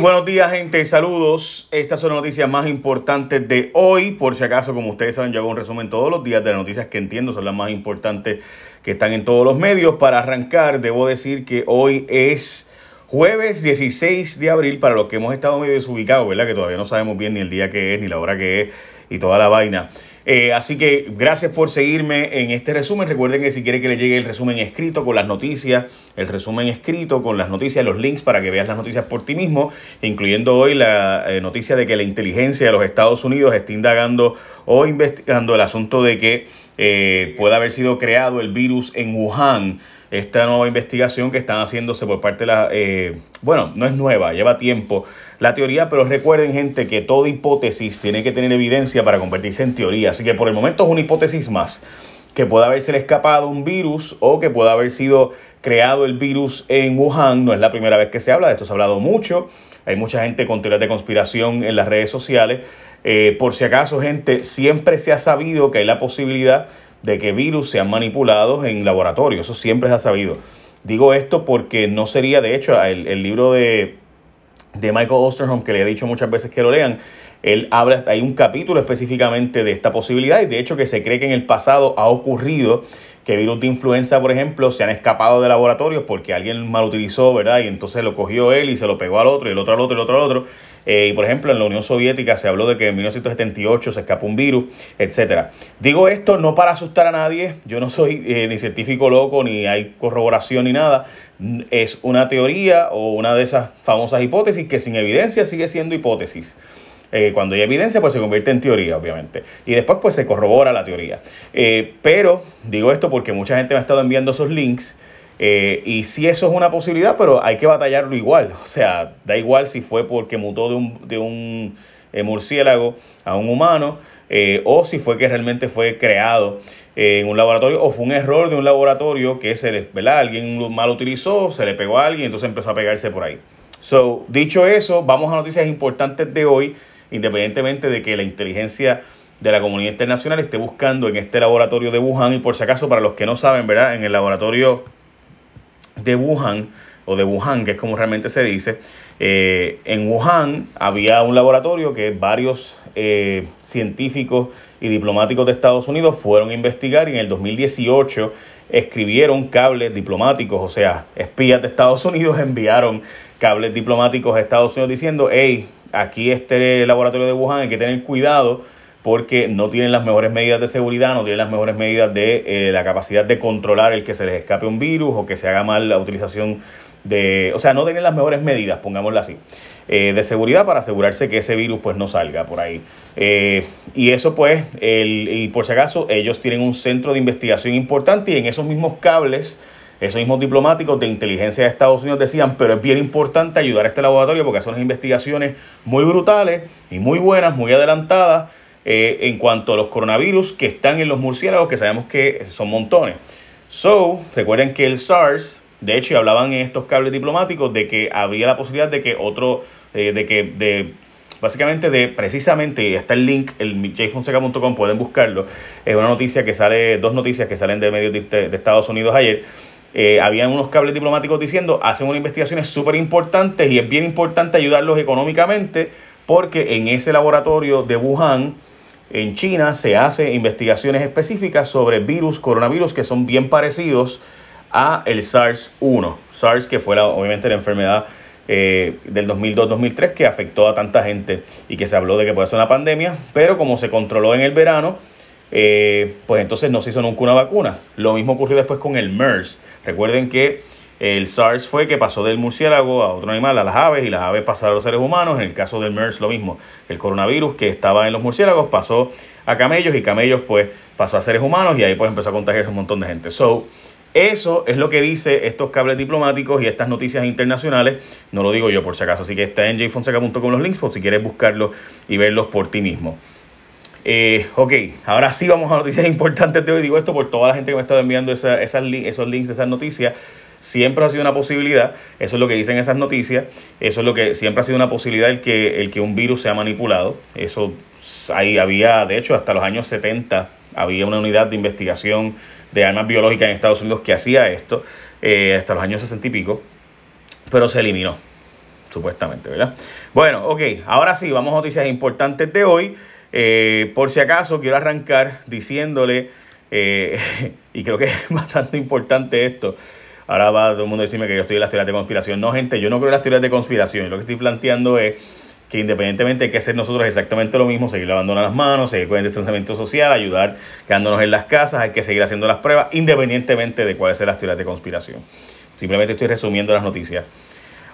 Buenos días gente, saludos. Estas son las noticias más importantes de hoy. Por si acaso, como ustedes saben, yo hago un resumen todos los días de las noticias que entiendo son las más importantes que están en todos los medios. Para arrancar, debo decir que hoy es jueves 16 de abril para los que hemos estado medio desubicados, ¿verdad? Que todavía no sabemos bien ni el día que es, ni la hora que es y toda la vaina. Eh, así que gracias por seguirme en este resumen. Recuerden que si quieren que les llegue el resumen escrito con las noticias, el resumen escrito con las noticias, los links para que veas las noticias por ti mismo, incluyendo hoy la eh, noticia de que la inteligencia de los Estados Unidos está indagando o investigando el asunto de que eh, pueda haber sido creado el virus en Wuhan esta nueva investigación que están haciéndose por parte de la... Eh, bueno, no es nueva, lleva tiempo la teoría, pero recuerden gente que toda hipótesis tiene que tener evidencia para convertirse en teoría. Así que por el momento es una hipótesis más, que pueda haberse escapado un virus o que pueda haber sido creado el virus en Wuhan. No es la primera vez que se habla, de esto se ha hablado mucho. Hay mucha gente con teorías de conspiración en las redes sociales. Eh, por si acaso, gente, siempre se ha sabido que hay la posibilidad de que virus sean manipulados en laboratorio. Eso siempre se ha sabido. Digo esto porque no sería, de hecho, el, libro de, de, Michael Osterholm, que le he dicho muchas veces que lo lean, él habla, hay un capítulo específicamente de esta posibilidad y de hecho que se cree que en el pasado ha ocurrido que virus de influenza, por ejemplo, se han escapado de laboratorios porque alguien mal utilizó, ¿verdad? Y entonces lo cogió él y se lo pegó al otro, y el otro al otro, y el otro al otro. Eh, y por ejemplo, en la Unión Soviética se habló de que en 1978 se escapó un virus, etcétera. Digo esto no para asustar a nadie, yo no soy eh, ni científico loco, ni hay corroboración ni nada. Es una teoría o una de esas famosas hipótesis que sin evidencia sigue siendo hipótesis. Eh, cuando hay evidencia, pues se convierte en teoría, obviamente. Y después, pues se corrobora la teoría. Eh, pero digo esto porque mucha gente me ha estado enviando esos links. Eh, y si eso es una posibilidad, pero hay que batallarlo igual. O sea, da igual si fue porque mutó de un, de un murciélago a un humano o si fue que realmente fue creado en un laboratorio o fue un error de un laboratorio que se le, ¿verdad? alguien mal utilizó, se le pegó a alguien entonces empezó a pegarse por ahí. So, dicho eso, vamos a noticias importantes de hoy independientemente de que la inteligencia de la comunidad internacional esté buscando en este laboratorio de Wuhan y por si acaso para los que no saben, ¿verdad? En el laboratorio de Wuhan o de Wuhan, que es como realmente se dice, eh, en Wuhan había un laboratorio que varios eh, científicos y diplomáticos de Estados Unidos fueron a investigar y en el 2018 escribieron cables diplomáticos, o sea, espías de Estados Unidos enviaron cables diplomáticos a Estados Unidos diciendo, hey, aquí este laboratorio de Wuhan hay que tener cuidado porque no tienen las mejores medidas de seguridad, no tienen las mejores medidas de eh, la capacidad de controlar el que se les escape un virus o que se haga mal la utilización de, o sea, no tienen las mejores medidas, pongámoslo así, eh, de seguridad para asegurarse que ese virus pues no salga por ahí. Eh, y eso pues, el, y por si acaso, ellos tienen un centro de investigación importante y en esos mismos cables esos mismos diplomáticos de inteligencia de Estados Unidos decían, pero es bien importante ayudar a este laboratorio porque son unas investigaciones muy brutales y muy buenas, muy adelantadas eh, en cuanto a los coronavirus que están en los murciélagos, que sabemos que son montones. So, recuerden que el SARS, de hecho, hablaban en estos cables diplomáticos de que había la posibilidad de que otro, eh, de que, de básicamente de precisamente, está el link, el jfonseca.com, pueden buscarlo, es una noticia que sale, dos noticias que salen de medios de Estados Unidos ayer, eh, habían unos cables diplomáticos diciendo, hacen unas investigaciones súper importantes y es bien importante ayudarlos económicamente porque en ese laboratorio de Wuhan, en China, se hacen investigaciones específicas sobre virus, coronavirus, que son bien parecidos a el SARS-1. SARS, que fue obviamente la enfermedad eh, del 2002-2003 que afectó a tanta gente y que se habló de que puede ser una pandemia, pero como se controló en el verano, eh, pues entonces no se hizo nunca una vacuna. Lo mismo ocurrió después con el MERS. Recuerden que el SARS fue que pasó del murciélago a otro animal, a las aves, y las aves pasaron a los seres humanos. En el caso del MERS lo mismo. El coronavirus que estaba en los murciélagos pasó a camellos y camellos pues pasó a seres humanos y ahí pues empezó a contagiarse un montón de gente. So, eso es lo que dice estos cables diplomáticos y estas noticias internacionales. No lo digo yo por si acaso, así que está en jfonseca.com los links por si quieres buscarlos y verlos por ti mismo. Eh, ok, ahora sí vamos a noticias importantes de hoy. Digo esto por toda la gente que me estado enviando esa, esas, esos links esas noticias. Siempre ha sido una posibilidad, eso es lo que dicen esas noticias, eso es lo que siempre ha sido una posibilidad el que, el que un virus sea manipulado. Eso ahí había, de hecho, hasta los años 70 había una unidad de investigación de armas biológicas en Estados Unidos que hacía esto, eh, hasta los años 60 y pico, pero se eliminó supuestamente, ¿verdad? Bueno, ok, ahora sí, vamos a noticias importantes de hoy. Eh, por si acaso, quiero arrancar diciéndole, eh, y creo que es bastante importante esto, ahora va todo el mundo a decirme que yo estoy en las teorías de conspiración. No, gente, yo no creo en las teorías de conspiración. Lo que estoy planteando es que independientemente hay que hacer nosotros exactamente lo mismo, seguir lavando las manos, seguir con el distanciamiento social, ayudar quedándonos en las casas, hay que seguir haciendo las pruebas, independientemente de cuáles sean las teorías de conspiración. Simplemente estoy resumiendo las noticias.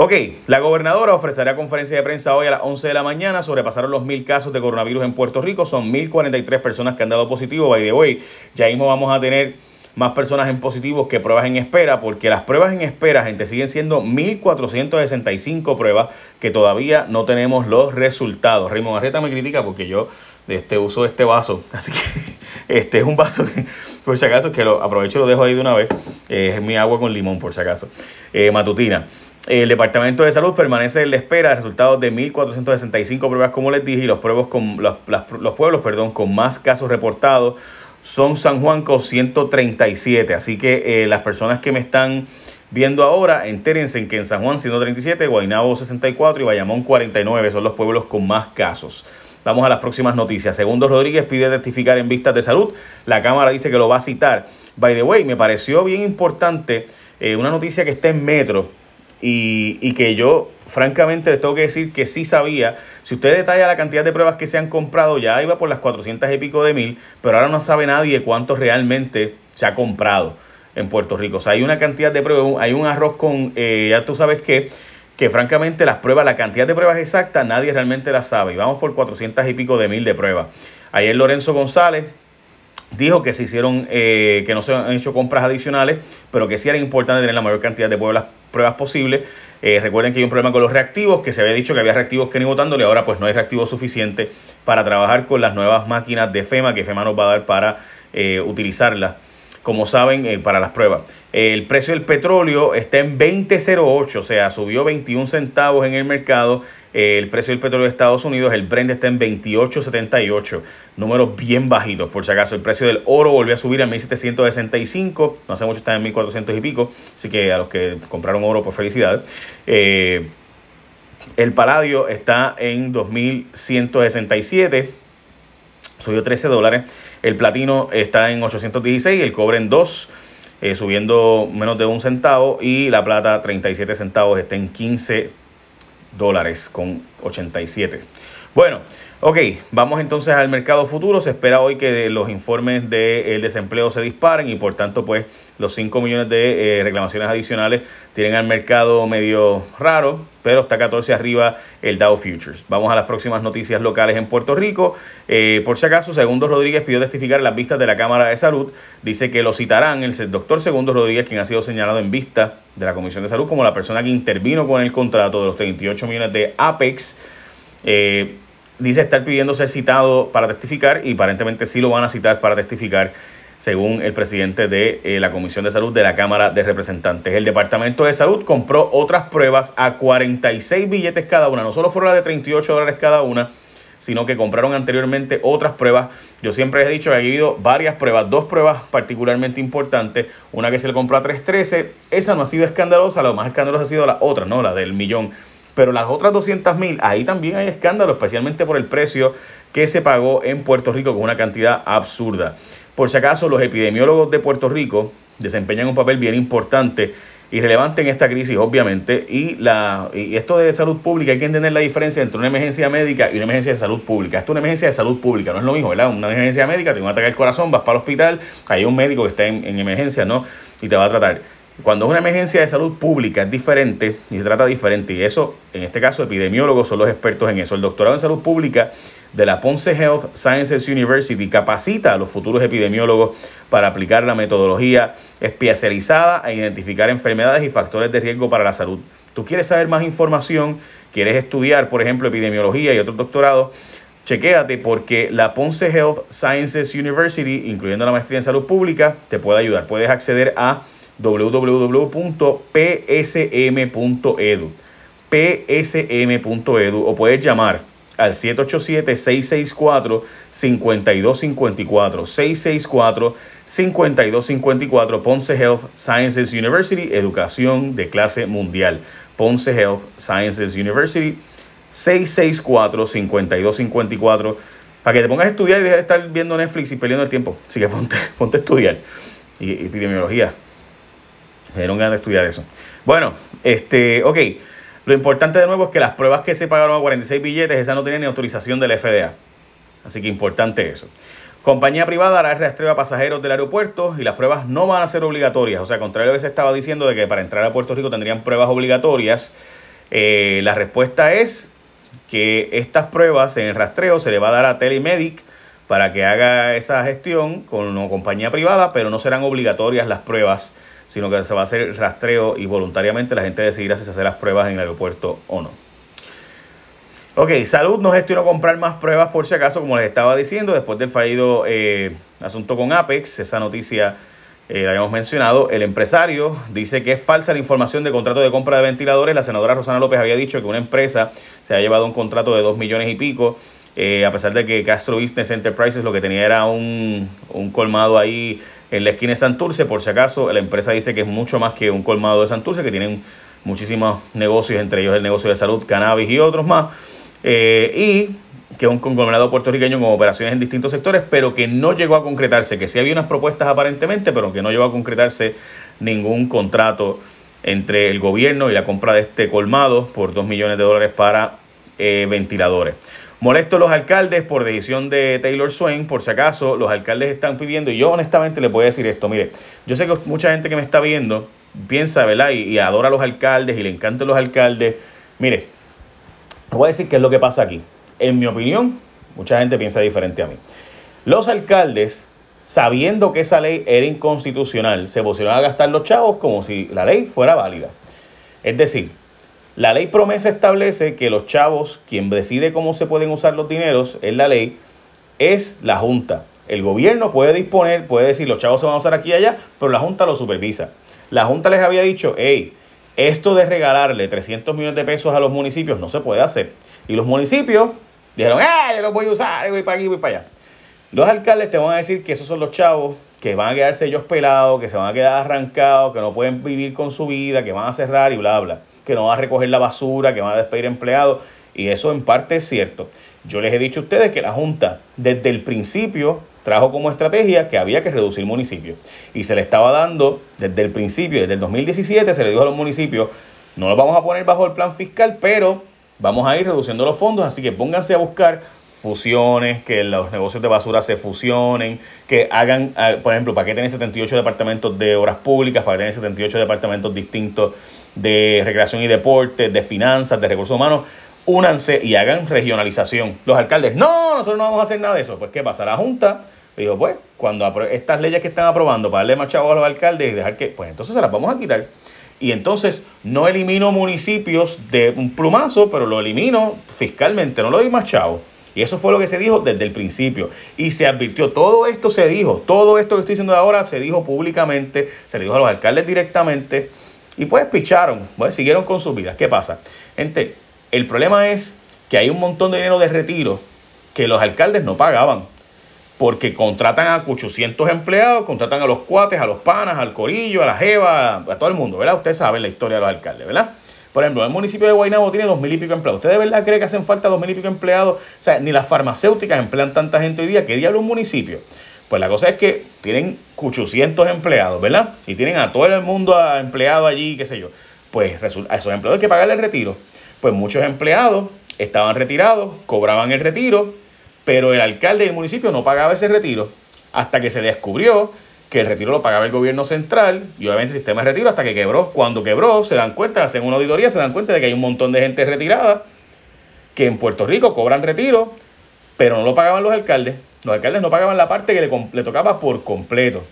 Ok, la gobernadora ofrecerá conferencia de prensa hoy a las 11 de la mañana. Sobrepasaron los mil casos de coronavirus en Puerto Rico. Son 1.043 personas que han dado positivo. By the way, ya mismo vamos a tener más personas en positivos que pruebas en espera, porque las pruebas en espera, gente, siguen siendo 1.465 pruebas que todavía no tenemos los resultados. Raymond Arreta me critica porque yo este, uso este vaso, así que este es un vaso por si acaso, que lo aprovecho y lo dejo ahí de una vez. es mi agua con limón, por si acaso. Eh, matutina. El Departamento de Salud permanece en la espera de resultados de 1.465 pruebas, como les dije, y los, pueblos con, los pueblos perdón, con más casos reportados son San Juan con 137. Así que eh, las personas que me están viendo ahora, entérense en que en San Juan 137, Guaynabo 64 y Bayamón 49 son los pueblos con más casos. Vamos a las próximas noticias. Segundo Rodríguez pide testificar en vistas de salud. La Cámara dice que lo va a citar. By the way, me pareció bien importante eh, una noticia que está en Metro y, que yo, francamente, les tengo que decir que sí sabía. Si usted detalla la cantidad de pruebas que se han comprado, ya iba por las 400 y pico de mil, pero ahora no sabe nadie cuánto realmente se ha comprado en Puerto Rico. O sea, hay una cantidad de pruebas, hay un arroz con, eh, ya tú sabes que, que francamente las pruebas, la cantidad de pruebas exactas, nadie realmente las sabe. Y vamos por 400 y pico de mil de pruebas. Ayer Lorenzo González dijo que se hicieron, eh, que no se han hecho compras adicionales, pero que sí era importante tener la mayor cantidad de pruebas pruebas posibles. Eh, recuerden que hay un problema con los reactivos, que se había dicho que había reactivos que ni votándole, ahora pues no hay reactivos suficientes para trabajar con las nuevas máquinas de FEMA que FEMA nos va a dar para eh, utilizarlas, como saben, eh, para las pruebas. el precio del petróleo está en 20.08, o sea, subió 21 centavos en el mercado el precio del petróleo de Estados Unidos, el Brent está en 28.78, números bien bajitos. Por si acaso, el precio del oro volvió a subir a 1.765, no hace mucho está en 1.400 y pico, así que a los que compraron oro, pues felicidades. Eh, el paladio está en 2.167, subió 13 dólares. El platino está en 816, el cobre en 2, eh, subiendo menos de un centavo. Y la plata 37 centavos, está en 15 dólares con 87. Bueno, ok, vamos entonces al mercado futuro. Se espera hoy que los informes del desempleo se disparen y por tanto pues los 5 millones de eh, reclamaciones adicionales tienen al mercado medio raro, pero está 14 arriba el Dow Futures. Vamos a las próximas noticias locales en Puerto Rico. Eh, por si acaso, Segundo Rodríguez pidió testificar las vistas de la Cámara de Salud. Dice que lo citarán el doctor Segundo Rodríguez, quien ha sido señalado en vista de la Comisión de Salud como la persona que intervino con el contrato de los 38 millones de Apex. Eh, dice estar pidiendo ser citado para testificar y aparentemente sí lo van a citar para testificar según el presidente de eh, la Comisión de Salud de la Cámara de Representantes. El Departamento de Salud compró otras pruebas a 46 billetes cada una, no solo fueron las de 38 dólares cada una, sino que compraron anteriormente otras pruebas. Yo siempre he dicho que ha habido varias pruebas, dos pruebas particularmente importantes. Una que se le compró a 313, esa no ha sido escandalosa, lo más escandalosa ha sido la otra, ¿no? La del millón. Pero las otras 200 mil, ahí también hay escándalo, especialmente por el precio que se pagó en Puerto Rico con una cantidad absurda. Por si acaso, los epidemiólogos de Puerto Rico desempeñan un papel bien importante y relevante en esta crisis, obviamente, y, la, y esto de salud pública, hay que entender la diferencia entre una emergencia médica y una emergencia de salud pública. Esto es una emergencia de salud pública, no es lo mismo, ¿verdad? Una emergencia médica, te un ataque al corazón, vas para el hospital, hay un médico que está en, en emergencia, ¿no? Y te va a tratar. Cuando es una emergencia de salud pública es diferente y se trata diferente, y eso, en este caso, epidemiólogos son los expertos en eso. El doctorado en salud pública de la Ponce Health Sciences University capacita a los futuros epidemiólogos para aplicar la metodología especializada a identificar enfermedades y factores de riesgo para la salud. ¿Tú quieres saber más información? ¿Quieres estudiar, por ejemplo, epidemiología y otros doctorados? Chequéate porque la Ponce Health Sciences University, incluyendo la maestría en salud pública, te puede ayudar. Puedes acceder a www.psm.edu psm.edu o puedes llamar al 787-664-5254. 664-5254 Ponce Health Sciences University, educación de clase mundial. Ponce Health Sciences University, 664-5254, para que te pongas a estudiar y dejes de estar viendo Netflix y perdiendo el tiempo. Así que ponte, ponte a estudiar. Y, epidemiología. Me dieron ganas de estudiar eso. Bueno, este, ok. Lo importante de nuevo es que las pruebas que se pagaron a 46 billetes, esas no tienen ni autorización del FDA. Así que importante eso. Compañía privada hará el rastreo a pasajeros del aeropuerto y las pruebas no van a ser obligatorias. O sea, contrario a lo que se estaba diciendo de que para entrar a Puerto Rico tendrían pruebas obligatorias, eh, la respuesta es que estas pruebas en el rastreo se le va a dar a Telemedic para que haga esa gestión con una compañía privada, pero no serán obligatorias las pruebas, sino que se va a hacer rastreo y voluntariamente la gente decidirá si se hace las pruebas en el aeropuerto o no. Ok, Salud no gestionó comprar más pruebas por si acaso, como les estaba diciendo, después del fallido eh, asunto con Apex, esa noticia eh, la habíamos mencionado. El empresario dice que es falsa la información de contrato de compra de ventiladores. La senadora Rosana López había dicho que una empresa se ha llevado un contrato de 2 millones y pico, eh, a pesar de que Castro Business Enterprises lo que tenía era un colmado ahí en la esquina de Santurce. Por si acaso, la empresa dice que es mucho más que un colmado de Santurce, que tienen muchísimos negocios, entre ellos el negocio de salud, cannabis y otros más. Eh, y que es un conglomerado puertorriqueño con operaciones en distintos sectores, pero que no llegó a concretarse, que sí había unas propuestas aparentemente, pero que no llegó a concretarse ningún contrato entre el gobierno y la compra de este colmado por 2 millones de dólares para eh, ventiladores. Molesto los alcaldes por decisión de Taylor Swain, por si acaso los alcaldes están pidiendo, y yo honestamente le voy a decir esto, mire, yo sé que mucha gente que me está viendo piensa, ¿verdad? Y, y adora a los alcaldes y le encantan los alcaldes. Mire, voy a decir qué es lo que pasa aquí. En mi opinión, mucha gente piensa diferente a mí. Los alcaldes, sabiendo que esa ley era inconstitucional, se pusieron a gastar los chavos como si la ley fuera válida. Es decir, la ley promesa establece que los chavos, quien decide cómo se pueden usar los dineros en la ley, es la Junta. El gobierno puede disponer, puede decir los chavos se van a usar aquí y allá, pero la Junta lo supervisa. La Junta les había dicho, hey, esto de regalarle 300 millones de pesos a los municipios no se puede hacer. Y los municipios dijeron, ¡eh! Yo los voy a usar, voy para aquí, voy para allá. Los alcaldes te van a decir que esos son los chavos que van a quedarse ellos pelados, que se van a quedar arrancados, que no pueden vivir con su vida, que van a cerrar y bla, bla. Que no van a recoger la basura, que van a despedir empleados. Y eso en parte es cierto. Yo les he dicho a ustedes que la Junta desde el principio trajo como estrategia que había que reducir municipios. Y se le estaba dando desde el principio, desde el 2017, se le dijo a los municipios, no los vamos a poner bajo el plan fiscal, pero vamos a ir reduciendo los fondos, así que pónganse a buscar fusiones, que los negocios de basura se fusionen, que hagan, ah, por ejemplo, para que tener 78 departamentos de obras públicas, para que tener 78 departamentos distintos de recreación y deporte, de finanzas, de recursos humanos, únanse y hagan regionalización. Los alcaldes, no, nosotros no vamos a hacer nada de eso. Pues, ¿qué pasa? La Junta dijo, pues, cuando estas leyes que están aprobando para darle más chavos a los alcaldes y dejar que, pues entonces se las vamos a quitar. Y entonces no elimino municipios de un plumazo, pero lo elimino fiscalmente, no lo doy más chavo. Y eso fue lo que se dijo desde el principio. Y se advirtió, todo esto se dijo, todo esto que estoy diciendo ahora se dijo públicamente, se le dijo a los alcaldes directamente. Y pues picharon, pues siguieron con sus vidas. ¿Qué pasa? Gente, el problema es que hay un montón de dinero de retiro que los alcaldes no pagaban porque contratan a 800 empleados, contratan a los cuates, a los panas, al corillo, a la jeva, a todo el mundo, ¿verdad? Ustedes saben la historia de los alcaldes, ¿verdad? Por ejemplo, el municipio de Guaynabo tiene dos mil y pico empleados. ¿Usted de verdad cree que hacen falta dos mil y pico empleados? O sea, ni las farmacéuticas emplean tanta gente hoy día. ¿Qué diablo un municipio? Pues la cosa es que tienen 800 empleados, ¿verdad? Y tienen a todo el mundo empleado allí, qué sé yo. Pues a esos empleados hay que pagarle el retiro. Pues muchos empleados estaban retirados, cobraban el retiro, pero el alcalde del municipio no pagaba ese retiro hasta que se descubrió que el retiro lo pagaba el gobierno central y obviamente el sistema de retiro hasta que quebró. Cuando quebró, se dan cuenta, hacen una auditoría, se dan cuenta de que hay un montón de gente retirada que en Puerto Rico cobran retiro, pero no lo pagaban los alcaldes. Los alcaldes no pagaban la parte que le, tocaba por completo.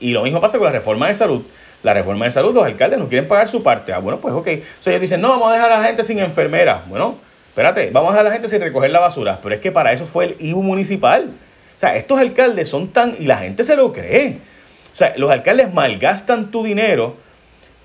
Y lo mismo pasa con la reforma de salud. La reforma de salud, los alcaldes no quieren pagar su parte. Ah, bueno, pues ok. O ellos dicen, no, vamos a dejar a la gente sin enfermera. Bueno, espérate, vamos a dejar a la gente sin recoger la basura. Pero es que para eso fue el IBU municipal. O sea, estos alcaldes son tan... y la gente se lo cree. O sea, los alcaldes malgastan tu dinero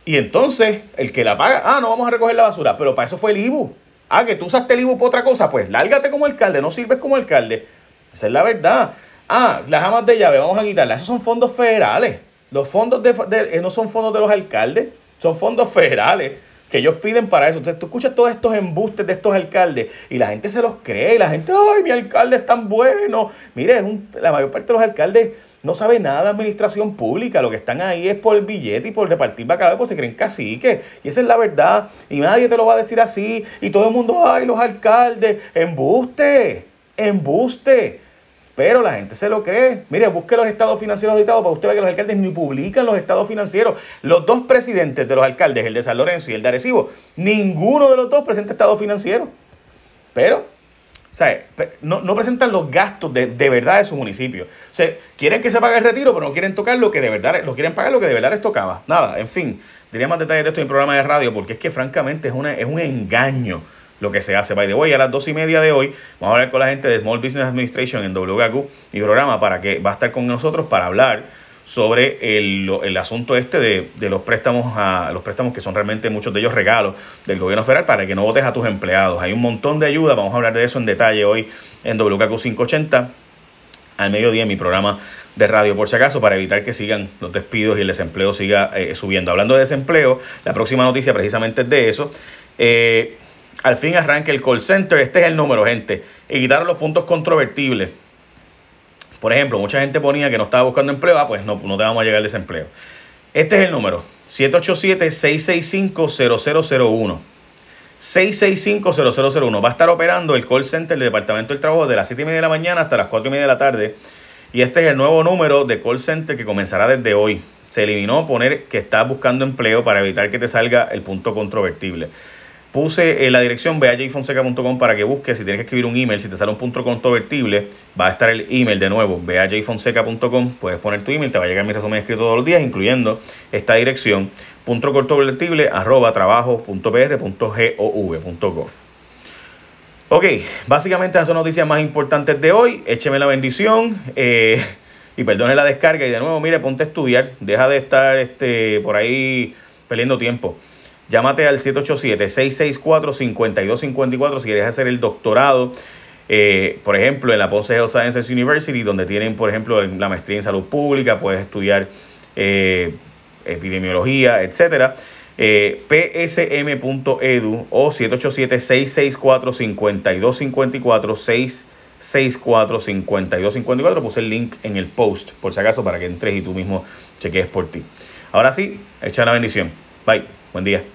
y entonces el que la paga, ah, no vamos a recoger la basura, pero para eso fue el IBU. Ah, que tú usaste el IBU para otra cosa, pues lárgate como alcalde, no sirves como alcalde. Esa es la verdad. Ah, las amas de llave, vamos a quitarlas. Esos son fondos federales. Los fondos de, eh, no son fondos de los alcaldes, son fondos federales. Que ellos piden para eso. Entonces tú escuchas todos estos embustes de estos alcaldes y la gente se los cree y la gente, ay, mi alcalde es tan bueno. Mire, la mayor parte de los alcaldes no sabe nada de administración pública, lo que están ahí es por billete y por repartir bacalao, pues se creen caciques. Y esa es la verdad. Y nadie te lo va a decir así. Y todo el mundo, ay, los alcaldes, embuste, embuste. Pero la gente se lo cree. Mire, busque los estados financieros auditados para usted ver que los alcaldes ni publican los estados financieros. Los dos presidentes de los alcaldes, el de San Lorenzo y el de Arecibo, ninguno de los dos presenta estado financiero. Pero, o sea, no, no presentan los gastos de, de, verdad de su municipio. O sea, quieren que se pague el retiro, pero no quieren tocar lo que de verdad, lo quieren pagar lo que de verdad les tocaba. Nada, en fin, diría más detalles de esto en programa de radio, porque es que francamente es, una, es un engaño lo que se hace. By the way, a las dos y media de hoy vamos a hablar con la gente de Small Business Administration en WGQ, mi programa, para que va a estar con nosotros para hablar sobre el, asunto este de, de, los préstamos a los préstamos que son realmente muchos de ellos regalos del gobierno federal para que no votes a tus empleados. Hay un montón de ayuda, vamos a hablar de eso en detalle hoy en WKQ 580 al mediodía en mi programa de radio, por si acaso, para evitar que sigan los despidos y el desempleo siga eh, subiendo. Hablando de desempleo, la próxima noticia precisamente es de eso. Eh, al fin arranca el call center. Este es el número, gente. Y quitaron los puntos controvertibles. Por ejemplo, mucha gente ponía que no estaba buscando empleo. Ah, pues no, no te vamos a llegar al desempleo. Este es el número. 787-665-0001. 665-0001. Va a estar operando el call center del Departamento del Trabajo de las 7 y media de la mañana hasta las 4 y media de la tarde. Y este es el nuevo número de call center que comenzará desde hoy. Se eliminó poner que estás buscando empleo para evitar que te salga el punto controvertible. Puse en la dirección beajfonseca.com para que busques. Si tienes que escribir un email, si te sale un punto controvertible, va a estar el email de nuevo, beajfonseca.com. Puedes poner tu email, te va a llegar mi resumen escrito todos los días, incluyendo esta dirección, punto controvertible, arroba trabajo.pr.gov. Ok, básicamente esas son noticias más importantes de hoy. Écheme la bendición. Eh, y perdone la descarga. Y de nuevo, mire, ponte a estudiar. Deja de estar este, por ahí perdiendo tiempo. Llámate al 787-664-5254 si quieres hacer el doctorado, eh, por ejemplo, en la Ponce Health Sciences University, donde tienen, por ejemplo, la maestría en salud pública, puedes estudiar eh, epidemiología, etcétera. Eh, psm.edu o 787-664-5254, 664-5254. Puse el link en el post, por si acaso, para que entres y tú mismo chequees por ti. Ahora sí, echa la bendición. Bye. Buen día.